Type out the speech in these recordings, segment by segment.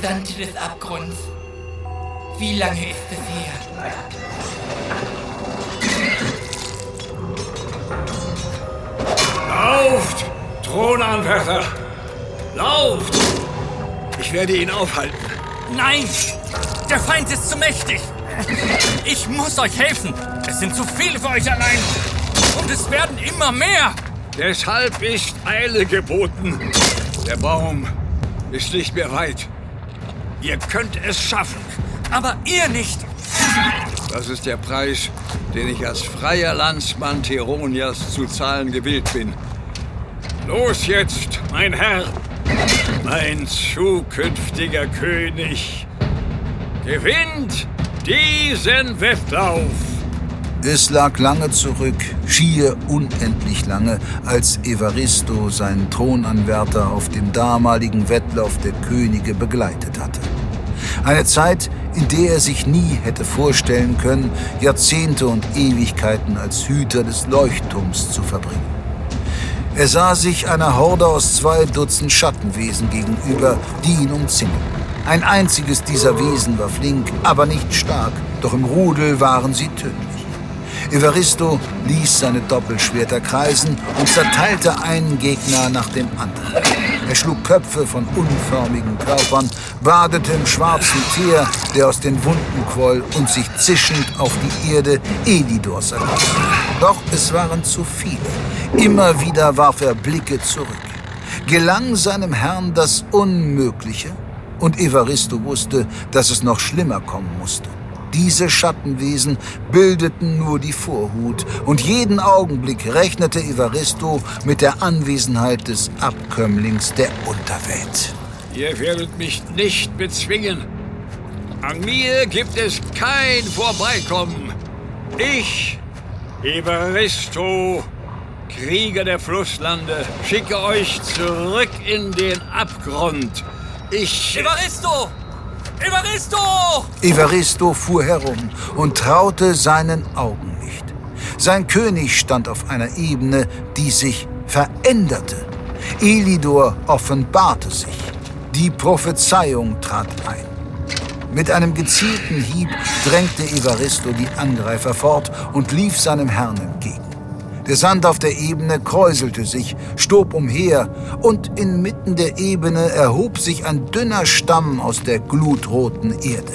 Gesandte des Abgrunds. Wie lange ist es her? Lauft, Thronanwärter! Lauft! Ich werde ihn aufhalten. Nein! Der Feind ist zu mächtig! Ich muss euch helfen! Es sind zu viele für euch allein! Und es werden immer mehr! Deshalb ist Eile geboten. Der Baum ist nicht mehr weit. Ihr könnt es schaffen. Aber ihr nicht! Das ist der Preis, den ich als freier Landsmann Theronias zu zahlen gewillt bin. Los jetzt, mein Herr, mein zukünftiger König. Gewinnt diesen Wettlauf! Es lag lange zurück, schier unendlich lange, als Evaristo seinen Thronanwärter auf dem damaligen Wettlauf der Könige begleitet hatte. Eine Zeit, in der er sich nie hätte vorstellen können, Jahrzehnte und Ewigkeiten als Hüter des Leuchtturms zu verbringen. Er sah sich einer Horde aus zwei Dutzend Schattenwesen gegenüber, die ihn umzingelten. Ein einziges dieser Wesen war flink, aber nicht stark, doch im Rudel waren sie tödlich. Evaristo ließ seine Doppelschwerter kreisen und zerteilte einen Gegner nach dem anderen. Er schlug Köpfe von unförmigen Körpern, badete im schwarzen Teer, der aus den Wunden quoll und sich zischend auf die Erde Elidors ergoss. Doch es waren zu viele. Immer wieder warf er Blicke zurück. Gelang seinem Herrn das Unmögliche? Und Evaristo wusste, dass es noch schlimmer kommen musste. Diese Schattenwesen bildeten nur die Vorhut und jeden Augenblick rechnete Evaristo mit der Anwesenheit des Abkömmlings der Unterwelt. Ihr werdet mich nicht bezwingen. An mir gibt es kein Vorbeikommen. Ich, Evaristo, Krieger der Flusslande, schicke euch zurück in den Abgrund. Ich... Evaristo! Evaristo! Evaristo fuhr herum und traute seinen Augen nicht. Sein König stand auf einer Ebene, die sich veränderte. Elidor offenbarte sich. Die Prophezeiung trat ein. Mit einem gezielten Hieb drängte Evaristo die Angreifer fort und lief seinem Herrn entgegen. Der Sand auf der Ebene kräuselte sich, stob umher, und inmitten der Ebene erhob sich ein dünner Stamm aus der glutroten Erde.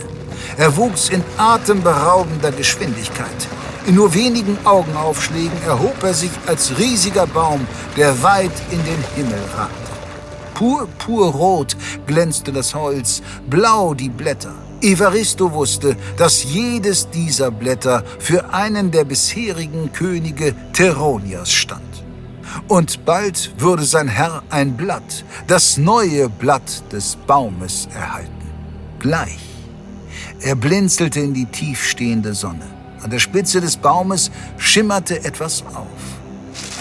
Er wuchs in atemberaubender Geschwindigkeit. In nur wenigen Augenaufschlägen erhob er sich als riesiger Baum, der weit in den Himmel ragte. Purpurrot glänzte das Holz, blau die Blätter. Evaristo wusste, dass jedes dieser Blätter für einen der bisherigen Könige Teronias stand. Und bald würde sein Herr ein Blatt, das neue Blatt des Baumes erhalten. Gleich. Er blinzelte in die tiefstehende Sonne. An der Spitze des Baumes schimmerte etwas auf.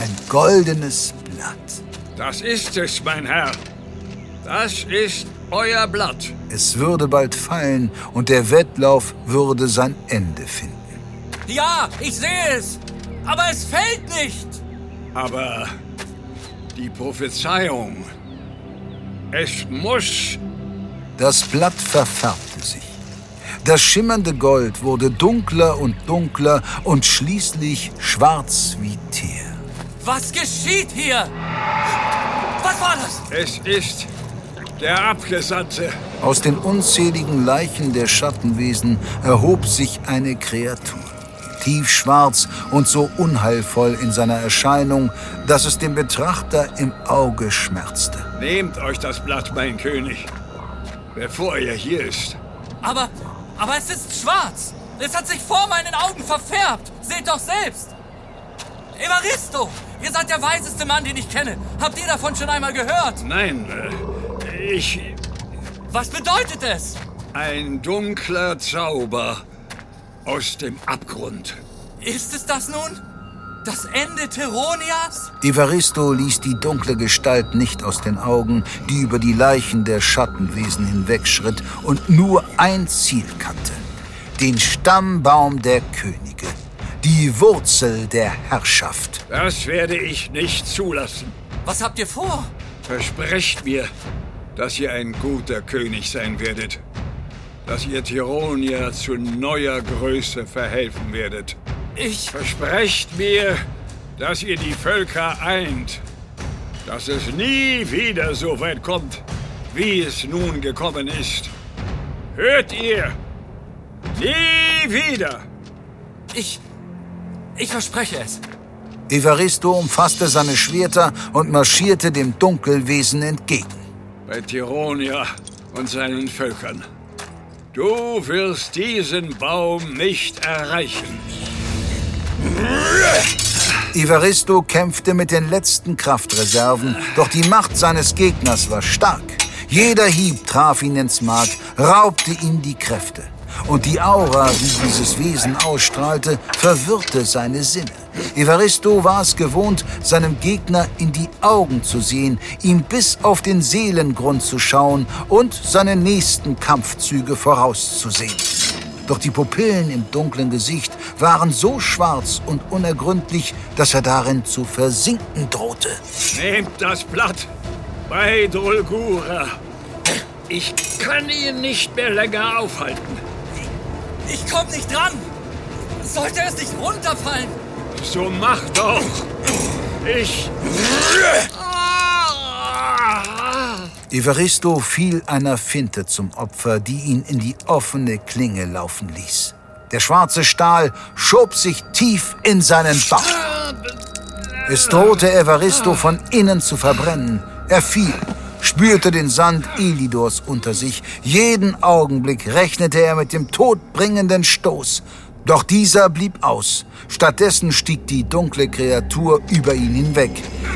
Ein goldenes Blatt. Das ist es, mein Herr. Das ist euer Blatt. Es würde bald fallen und der Wettlauf würde sein Ende finden. Ja, ich sehe es. Aber es fällt nicht. Aber die Prophezeiung. Es muss. Das Blatt verfärbte sich. Das schimmernde Gold wurde dunkler und dunkler und schließlich schwarz wie Teer. Was geschieht hier? Was war das? Es ist der Abgesandte. Aus den unzähligen Leichen der Schattenwesen erhob sich eine Kreatur. Tiefschwarz und so unheilvoll in seiner Erscheinung, dass es dem Betrachter im Auge schmerzte. Nehmt euch das Blatt, mein König, bevor er hier ist. Aber, aber es ist schwarz. Es hat sich vor meinen Augen verfärbt. Seht doch selbst. Evaristo, ihr seid der weiseste Mann, den ich kenne. Habt ihr davon schon einmal gehört? Nein, äh, ich. Was bedeutet es? Ein dunkler Zauber aus dem Abgrund. Ist es das nun? Das Ende Teronias? Evaristo ließ die dunkle Gestalt nicht aus den Augen, die über die Leichen der Schattenwesen hinwegschritt und nur ein Ziel kannte. Den Stammbaum der Könige. Die Wurzel der Herrschaft. Das werde ich nicht zulassen. Was habt ihr vor? Versprecht mir, dass ihr ein guter König sein werdet. Dass ihr Tironier zu neuer Größe verhelfen werdet. Ich. Versprecht mir, dass ihr die Völker eint. Dass es nie wieder so weit kommt, wie es nun gekommen ist. Hört ihr? Nie wieder! Ich. Ich verspreche es. Evaristo umfasste seine Schwerter und marschierte dem Dunkelwesen entgegen. Bei Tironia und seinen Völkern. Du wirst diesen Baum nicht erreichen. Evaristo kämpfte mit den letzten Kraftreserven, doch die Macht seines Gegners war stark. Jeder Hieb traf ihn ins Mark, raubte ihm die Kräfte. Und die Aura, die dieses Wesen ausstrahlte, verwirrte seine Sinne. Evaristo war es gewohnt, seinem Gegner in die Augen zu sehen, ihm bis auf den Seelengrund zu schauen und seine nächsten Kampfzüge vorauszusehen. Doch die Pupillen im dunklen Gesicht waren so schwarz und unergründlich, dass er darin zu versinken drohte. Nehmt das Blatt bei Dolgura. Ich kann ihn nicht mehr länger aufhalten. Ich komm nicht dran! Sollte es nicht runterfallen? So mach doch! Ich. Evaristo fiel einer Finte zum Opfer, die ihn in die offene Klinge laufen ließ. Der schwarze Stahl schob sich tief in seinen Bauch. Es drohte Evaristo von innen zu verbrennen. Er fiel, spürte den Sand Elidors unter sich. Jeden Augenblick rechnete er mit dem todbringenden Stoß. Doch dieser blieb aus. Stattdessen stieg die dunkle Kreatur über ihn hinweg.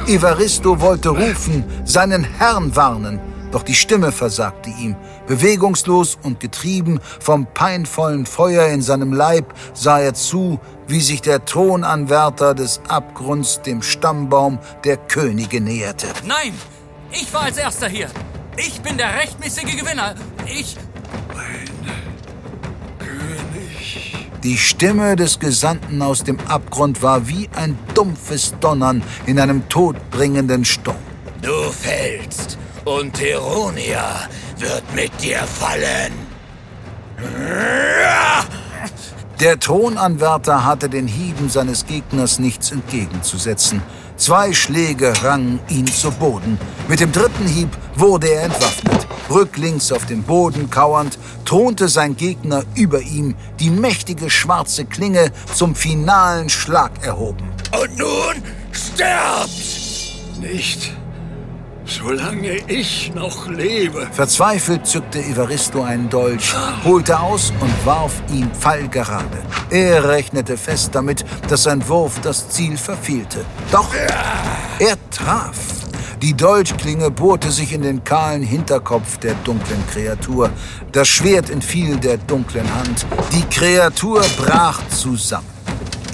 Evaristo wollte rufen, seinen Herrn warnen, doch die Stimme versagte ihm. Bewegungslos und getrieben vom peinvollen Feuer in seinem Leib sah er zu, wie sich der Thronanwärter des Abgrunds dem Stammbaum der Könige näherte. Nein! Ich war als erster hier! Ich bin der rechtmäßige Gewinner! Ich. Die Stimme des Gesandten aus dem Abgrund war wie ein dumpfes Donnern in einem todbringenden Sturm. Du fällst und Teronia wird mit dir fallen. Der Thronanwärter hatte den Hieben seines Gegners nichts entgegenzusetzen. Zwei Schläge rangen ihn zu Boden. Mit dem dritten Hieb wurde er entwaffnet. Rücklings auf dem Boden kauernd, thronte sein Gegner über ihm, die mächtige schwarze Klinge zum finalen Schlag erhoben. Und nun sterbt! Nicht, solange ich noch lebe. Verzweifelt zückte Evaristo einen Dolch, holte aus und warf ihn pfeilgerade. Er rechnete fest damit, dass sein Wurf das Ziel verfehlte. Doch er traf. Die Dolchklinge bohrte sich in den kahlen Hinterkopf der dunklen Kreatur. Das Schwert entfiel der dunklen Hand. Die Kreatur brach zusammen.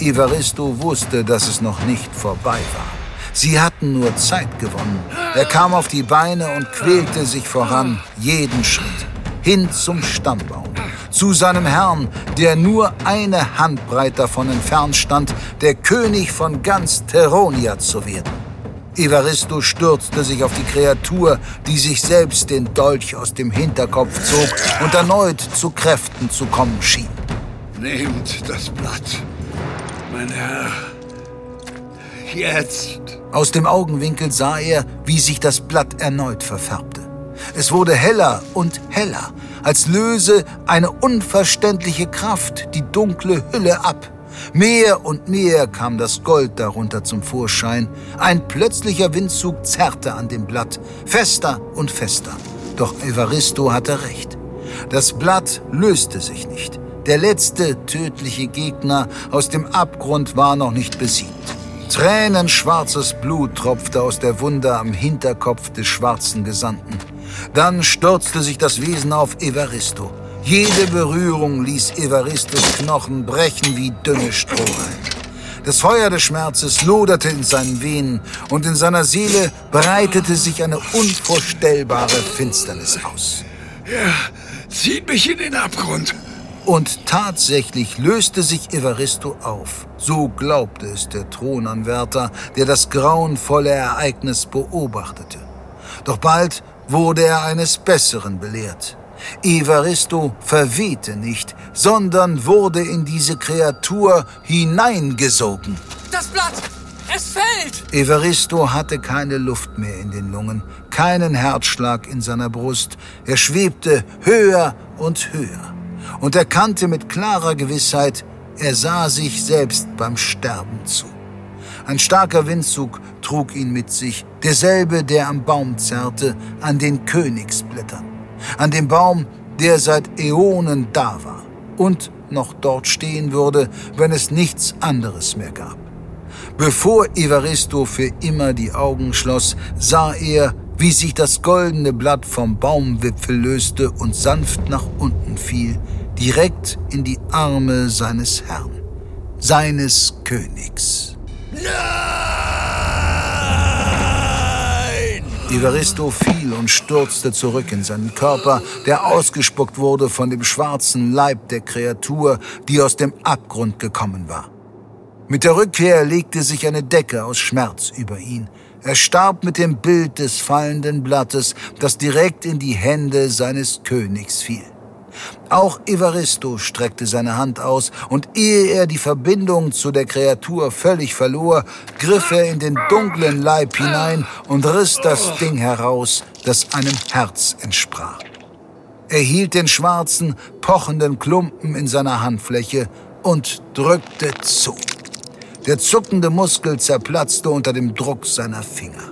Evaristo wusste, dass es noch nicht vorbei war. Sie hatten nur Zeit gewonnen. Er kam auf die Beine und quälte sich voran, jeden Schritt. Hin zum Stammbaum. Zu seinem Herrn, der nur eine Handbreit davon entfernt stand, der König von ganz Teronia zu werden. Evaristo stürzte sich auf die Kreatur, die sich selbst den Dolch aus dem Hinterkopf zog und erneut zu Kräften zu kommen schien. Nehmt das Blatt, mein Herr. Jetzt. Aus dem Augenwinkel sah er, wie sich das Blatt erneut verfärbte. Es wurde heller und heller, als löse eine unverständliche Kraft die dunkle Hülle ab. Mehr und mehr kam das Gold darunter zum Vorschein. Ein plötzlicher Windzug zerrte an dem Blatt, fester und fester. Doch Evaristo hatte recht. Das Blatt löste sich nicht. Der letzte tödliche Gegner aus dem Abgrund war noch nicht besiegt. Tränenschwarzes Blut tropfte aus der Wunde am Hinterkopf des schwarzen Gesandten. Dann stürzte sich das Wesen auf Evaristo. Jede Berührung ließ Evaristos Knochen brechen wie dünne Strohhalme. Das Feuer des Schmerzes loderte in seinen Venen und in seiner Seele breitete sich eine unvorstellbare Finsternis aus. Ja, zieht mich in den Abgrund. Und tatsächlich löste sich Evaristo auf. So glaubte es der Thronanwärter, der das grauenvolle Ereignis beobachtete. Doch bald wurde er eines Besseren belehrt. Evaristo verwehte nicht, sondern wurde in diese Kreatur hineingesogen. Das Blatt! Es fällt! Evaristo hatte keine Luft mehr in den Lungen, keinen Herzschlag in seiner Brust. Er schwebte höher und höher und erkannte mit klarer Gewissheit, er sah sich selbst beim Sterben zu. Ein starker Windzug trug ihn mit sich, derselbe, der am Baum zerrte, an den Königsblättern, an dem Baum, der seit Äonen da war und noch dort stehen würde, wenn es nichts anderes mehr gab. Bevor Evaristo für immer die Augen schloss, sah er, wie sich das goldene Blatt vom Baumwipfel löste und sanft nach unten fiel, direkt in die Arme seines Herrn, seines Königs. Nein! Evaristo fiel und stürzte zurück in seinen Körper, der ausgespuckt wurde von dem schwarzen Leib der Kreatur, die aus dem Abgrund gekommen war. Mit der Rückkehr legte sich eine Decke aus Schmerz über ihn. Er starb mit dem Bild des fallenden Blattes, das direkt in die Hände seines Königs fiel. Auch Evaristo streckte seine Hand aus, und ehe er die Verbindung zu der Kreatur völlig verlor, griff er in den dunklen Leib hinein und riss das Ding heraus, das einem Herz entsprach. Er hielt den schwarzen, pochenden Klumpen in seiner Handfläche und drückte zu. Der zuckende Muskel zerplatzte unter dem Druck seiner Finger.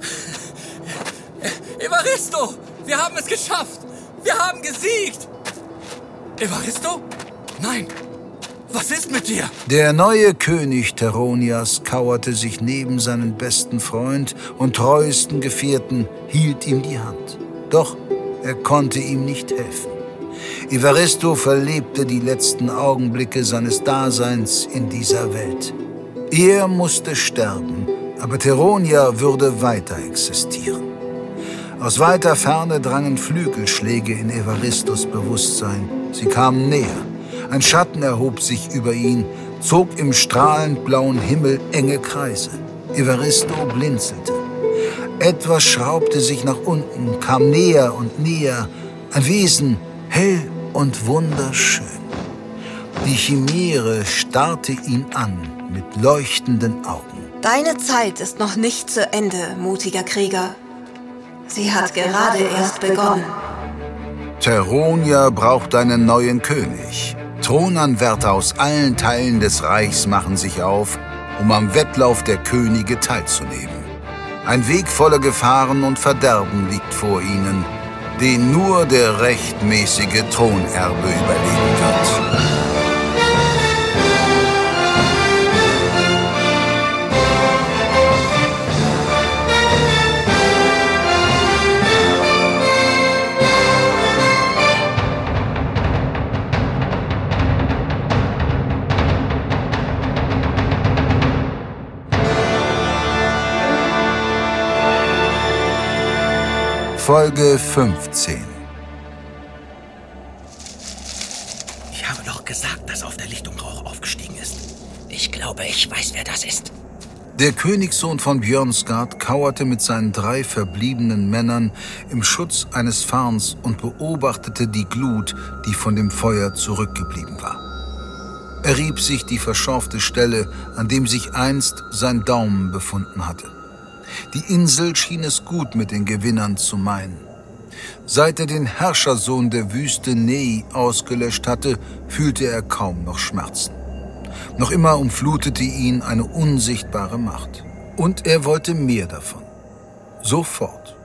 Evaristo! Wir haben es geschafft! Wir haben gesiegt! Evaristo? Nein! Was ist mit dir? Der neue König Teronias kauerte sich neben seinen besten Freund und treuesten Gefährten, hielt ihm die Hand. Doch er konnte ihm nicht helfen. Evaristo verlebte die letzten Augenblicke seines Daseins in dieser Welt. Er musste sterben, aber Teronia würde weiter existieren. Aus weiter Ferne drangen Flügelschläge in Evaristos Bewusstsein. Sie kamen näher. Ein Schatten erhob sich über ihn, zog im strahlend blauen Himmel enge Kreise. Evaristo blinzelte. Etwas schraubte sich nach unten, kam näher und näher. Ein Wesen, hell und wunderschön. Die Chimäre starrte ihn an mit leuchtenden Augen. Deine Zeit ist noch nicht zu Ende, mutiger Krieger. Sie hat gerade erst begonnen. Teronia braucht einen neuen König. Thronanwärter aus allen Teilen des Reichs machen sich auf, um am Wettlauf der Könige teilzunehmen. Ein Weg voller Gefahren und Verderben liegt vor ihnen, den nur der rechtmäßige Thronerbe überleben wird. Folge 15 Ich habe doch gesagt, dass auf der Lichtung Rauch aufgestiegen ist. Ich glaube, ich weiß, wer das ist. Der Königssohn von Björnsgard kauerte mit seinen drei verbliebenen Männern im Schutz eines Farns und beobachtete die Glut, die von dem Feuer zurückgeblieben war. Er rieb sich die verschorfte Stelle, an dem sich einst sein Daumen befunden hatte. Die Insel schien es gut mit den Gewinnern zu meinen. Seit er den Herrschersohn der Wüste Nei ausgelöscht hatte, fühlte er kaum noch Schmerzen. Noch immer umflutete ihn eine unsichtbare Macht. Und er wollte mehr davon. Sofort.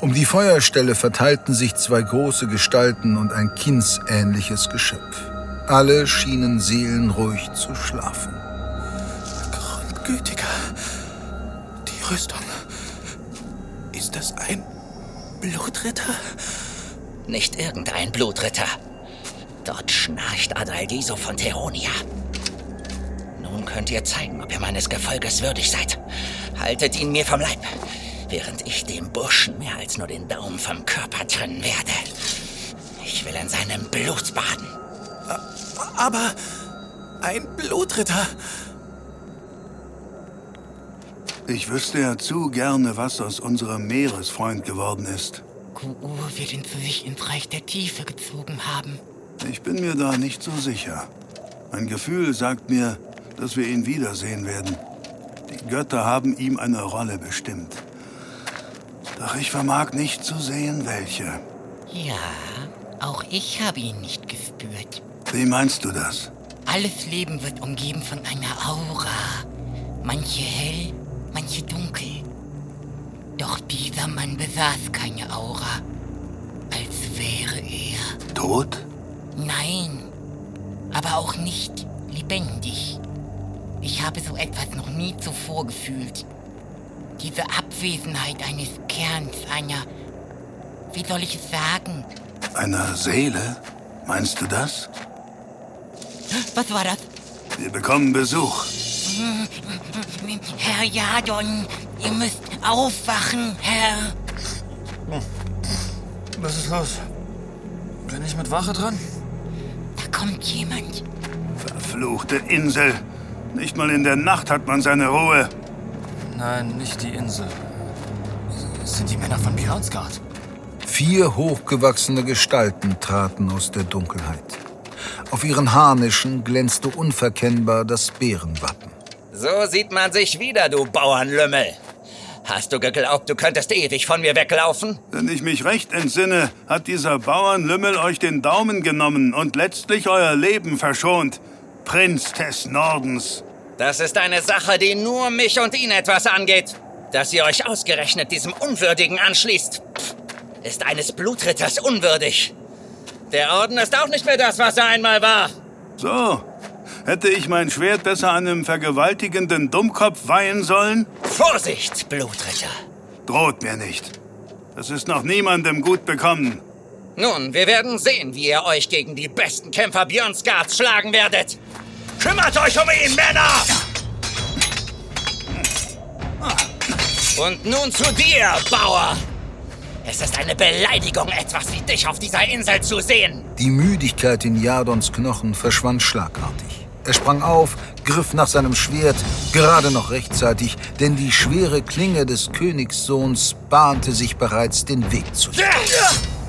Um die Feuerstelle verteilten sich zwei große Gestalten und ein kindsähnliches Geschöpf. Alle schienen seelenruhig zu schlafen. Grundgütiger. Rüstung. Ist das ein Blutritter? Nicht irgendein Blutritter. Dort schnarcht Adalgiso von Teronia. Nun könnt ihr zeigen, ob ihr meines Gefolges würdig seid. Haltet ihn mir vom Leib, während ich dem Burschen mehr als nur den Daumen vom Körper trennen werde. Ich will in seinem Blut baden. Aber ein Blutritter. Ich wüsste ja zu gerne, was aus unserem Meeresfreund geworden ist. Ku'u wird ihn zu sich ins Reich der Tiefe gezogen haben. Ich bin mir da nicht so sicher. Mein Gefühl sagt mir, dass wir ihn wiedersehen werden. Die Götter haben ihm eine Rolle bestimmt. Doch ich vermag nicht zu sehen, welche. Ja, auch ich habe ihn nicht gespürt. Wie meinst du das? Alles Leben wird umgeben von einer Aura. Manche hell, manche dunkel. Doch dieser Mann besaß keine Aura. Als wäre er. Tot? Nein, aber auch nicht lebendig. Ich habe so etwas noch nie zuvor gefühlt. Diese Abwesenheit eines Kerns, einer, wie soll ich es sagen? Einer Seele? Meinst du das? Was war das? Wir bekommen Besuch. Herr Jadon, ihr müsst aufwachen, Herr. Was ist los? Bin ich mit Wache dran? Da kommt jemand. Verfluchte Insel. Nicht mal in der Nacht hat man seine Ruhe. Nein, nicht die Insel. Es sind die Männer von Björnsgard. Vier hochgewachsene Gestalten traten aus der Dunkelheit. Auf ihren Harnischen glänzte unverkennbar das Bärenwappen. So sieht man sich wieder, du Bauernlümmel. Hast du geglaubt, du könntest ewig von mir weglaufen? Wenn ich mich recht entsinne, hat dieser Bauernlümmel euch den Daumen genommen und letztlich euer Leben verschont. Prinz des Nordens. Das ist eine Sache, die nur mich und ihn etwas angeht. Dass ihr euch ausgerechnet diesem Unwürdigen anschließt, ist eines Blutritters unwürdig. Der Orden ist auch nicht mehr das, was er einmal war. So, hätte ich mein Schwert besser einem vergewaltigenden Dummkopf weihen sollen? Vorsicht, Blutritter. Droht mir nicht. Das ist noch niemandem gut bekommen. Nun, wir werden sehen, wie ihr euch gegen die besten Kämpfer Björnsgards schlagen werdet. Kümmert euch um ihn, Männer! Und nun zu dir, Bauer. Es ist eine Beleidigung, etwas wie dich auf dieser Insel zu sehen. Die Müdigkeit in Jadons Knochen verschwand schlagartig. Er sprang auf, griff nach seinem Schwert, gerade noch rechtzeitig, denn die schwere Klinge des Königssohns bahnte sich bereits den Weg zu.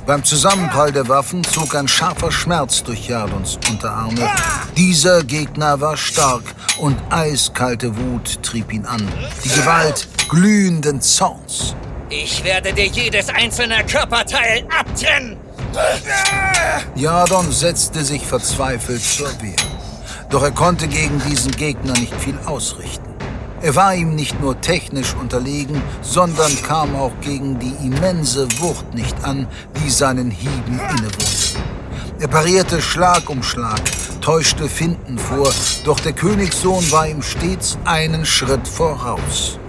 Beim Zusammenprall der Waffen zog ein scharfer Schmerz durch Jadons Unterarme. Dieser Gegner war stark und eiskalte Wut trieb ihn an. Die Gewalt glühenden Zorns. Ich werde dir jedes einzelne Körperteil abtrennen. Jadon setzte sich verzweifelt zur Wehr. Doch er konnte gegen diesen Gegner nicht viel ausrichten. Er war ihm nicht nur technisch unterlegen, sondern kam auch gegen die immense Wucht nicht an, die seinen Hieben innewohnte. Er parierte Schlag um Schlag, täuschte Finden vor, doch der Königssohn war ihm stets einen Schritt voraus.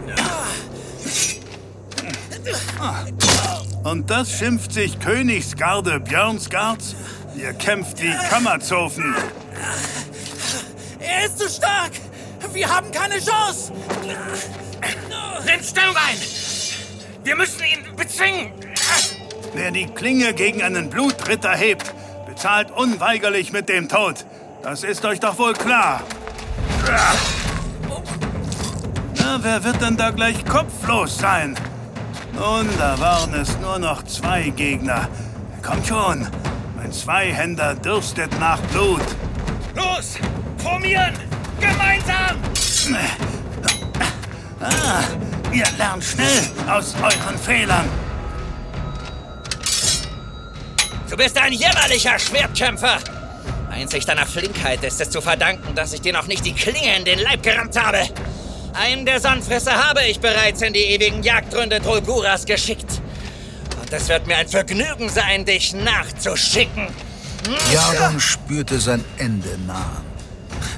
Und das schimpft sich Königsgarde Björnsgards? Ihr kämpft wie Kammerzofen. Er ist zu stark! Wir haben keine Chance! Nimm Stellung ein! Wir müssen ihn bezwingen! Wer die Klinge gegen einen Blutritter hebt, bezahlt unweigerlich mit dem Tod. Das ist euch doch wohl klar. Na, wer wird denn da gleich kopflos sein? Nun, da waren es nur noch zwei Gegner. Kommt schon, mein Zweihänder dürstet nach Blut. Los! Formieren! Gemeinsam! Ah, ihr lernt schnell aus euren Fehlern. Du bist ein jämmerlicher Schwertkämpfer. Einzig deiner Flinkheit ist es zu verdanken, dass ich dir noch nicht die Klinge in den Leib gerammt habe. Einen der Sandfresser habe ich bereits in die ewigen Jagdgründe Drolguras geschickt. Und es wird mir ein Vergnügen sein, dich nachzuschicken. Jadon spürte sein Ende nahen.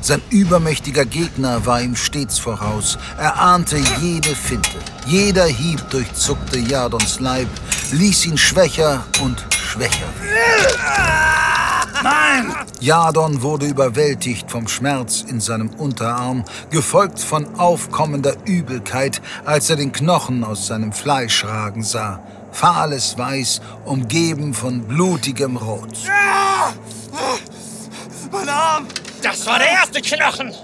Sein übermächtiger Gegner war ihm stets voraus. Er ahnte jede Finte. Jeder Hieb durchzuckte Jadons Leib, ließ ihn schwächer und schwächer. Nein! Jadon wurde überwältigt vom Schmerz in seinem Unterarm, gefolgt von aufkommender Übelkeit, als er den Knochen aus seinem Fleisch ragen sah. Fahles Weiß, umgeben von blutigem Rot. Mein Arm! Das war der erste Knochen.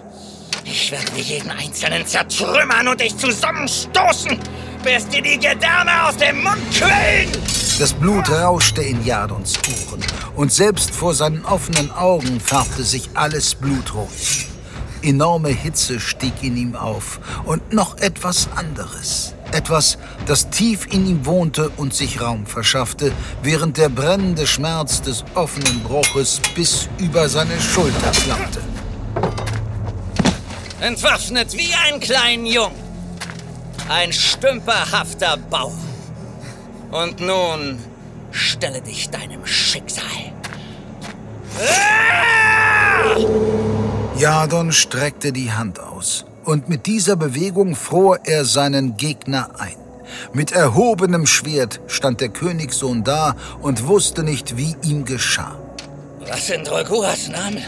Ich werde dir jeden einzelnen zertrümmern und dich zusammenstoßen, bis dir die Gedärme aus dem Mund quillen. Das Blut rauschte in Jadons Ohren und selbst vor seinen offenen Augen färbte sich alles blutrot. Enorme Hitze stieg in ihm auf und noch etwas anderes. Etwas, das tief in ihm wohnte und sich Raum verschaffte, während der brennende Schmerz des offenen Bruches bis über seine Schulter flammte. Entwaffnet wie ein kleinen Jung. Ein stümperhafter Bauch. Und nun stelle dich deinem Schicksal. Jadon streckte die Hand aus und mit dieser Bewegung fror er seinen Gegner ein. Mit erhobenem Schwert stand der Königssohn da und wusste nicht, wie ihm geschah. Was sind Rolguras Name?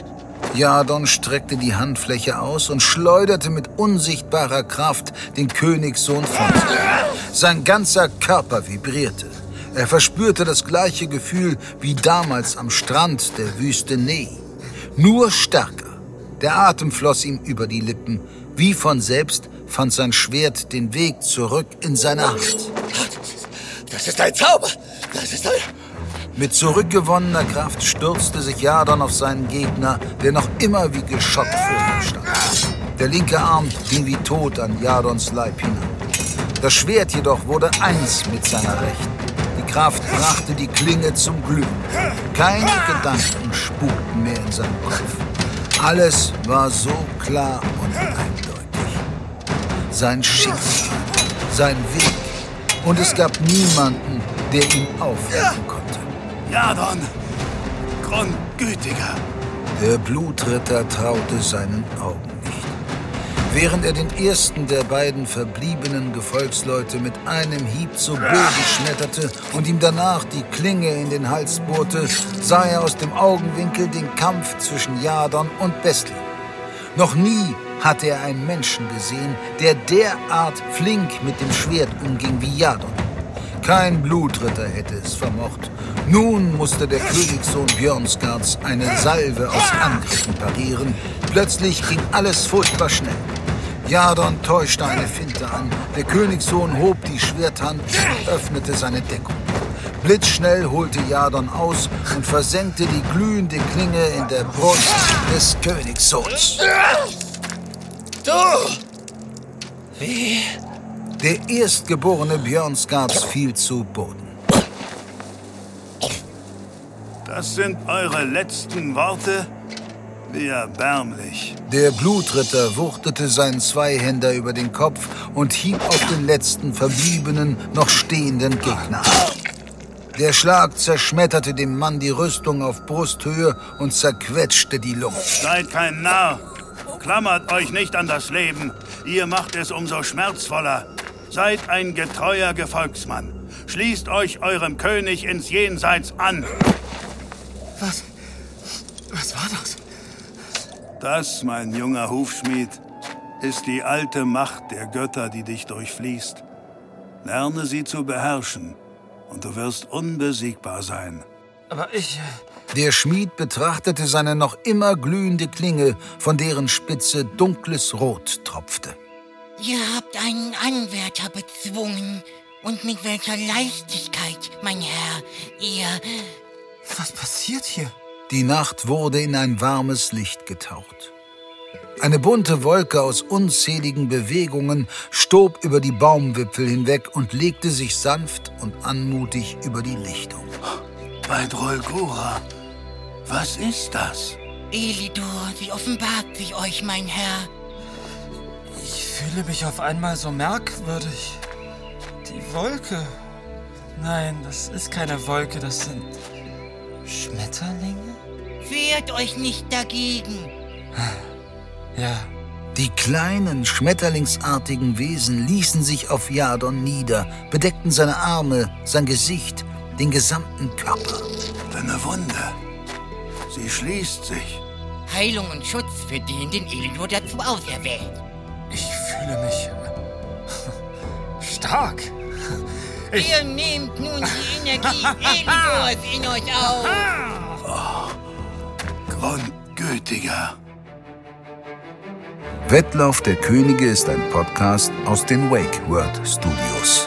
Jadon streckte die Handfläche aus und schleuderte mit unsichtbarer Kraft den Königssohn von sich. Sein ganzer Körper vibrierte. Er verspürte das gleiche Gefühl wie damals am Strand der Wüste Nei. Nur stärker. Der Atem floss ihm über die Lippen. Wie von selbst fand sein Schwert den Weg zurück in seine Hand. Das ist ein Zauber! Das ist ein... Mit zurückgewonnener Kraft stürzte sich Jadon auf seinen Gegner, der noch immer wie geschockt vor ihm stand. Der linke Arm ging wie tot an Jadons Leib hinein. Das Schwert jedoch wurde eins mit seiner Rechten. Die Kraft brachte die Klinge zum Glühen. Keine Gedanken spukten mehr in seinem Kopf. Alles war so klar und eindeutig. Sein Schicksal, sein Weg. Und es gab niemanden, der ihn aufhalten konnte. Jadon, Grundgütiger. Der Blutritter traute seinen Augen nicht. Während er den ersten der beiden verbliebenen Gefolgsleute mit einem Hieb zu Boden schmetterte und ihm danach die Klinge in den Hals bohrte, sah er aus dem Augenwinkel den Kampf zwischen Jadon und Bestlin. Noch nie hatte er einen Menschen gesehen, der derart flink mit dem Schwert umging wie Jadon. Kein Blutritter hätte es vermocht. Nun musste der Königssohn Björnsgards eine Salve aus Angriffen parieren. Plötzlich ging alles furchtbar schnell. Jadon täuschte eine Finte an. Der Königssohn hob die Schwerthand und öffnete seine Deckung. Blitzschnell holte Jadon aus und versenkte die glühende Klinge in der Brust des Königssohns. Du! Wie? Der erstgeborene Björnsgards fiel zu Boden. Das sind eure letzten Worte? Wie erbärmlich. Der Blutritter wuchtete seinen Zweihänder über den Kopf und hieb auf den letzten verbliebenen, noch stehenden Gegner. Der Schlag zerschmetterte dem Mann die Rüstung auf Brusthöhe und zerquetschte die Lunge. Seid kein Narr. Klammert euch nicht an das Leben. Ihr macht es umso schmerzvoller. Seid ein getreuer Gefolgsmann. Schließt euch eurem König ins Jenseits an. Was? Was war das? Das, mein junger Hufschmied, ist die alte Macht der Götter, die dich durchfließt. Lerne sie zu beherrschen, und du wirst unbesiegbar sein. Aber ich. Der Schmied betrachtete seine noch immer glühende Klinge, von deren Spitze dunkles Rot tropfte. Ihr habt einen Anwärter bezwungen. Und mit welcher Leichtigkeit, mein Herr, ihr... Was passiert hier? Die Nacht wurde in ein warmes Licht getaucht. Eine bunte Wolke aus unzähligen Bewegungen stob über die Baumwipfel hinweg und legte sich sanft und anmutig über die Lichtung. Bei Drolgora, was ist das? Elidor, sie offenbart sich euch, mein Herr. Ich fühle mich auf einmal so merkwürdig. Die Wolke. Nein, das ist keine Wolke, das sind Schmetterlinge? Wehrt euch nicht dagegen. Ja. Die kleinen, schmetterlingsartigen Wesen ließen sich auf Jadon nieder, bedeckten seine Arme, sein Gesicht, den gesamten Körper. Deine Wunde. Sie schließt sich. Heilung und Schutz für den, den Elidor dazu auserwählt. Ich fühle mich stark. Ich, Ihr nehmt nun die Energie Elidors in euch auf. Grundgütiger. Wettlauf der Könige ist ein Podcast aus den Wake World Studios.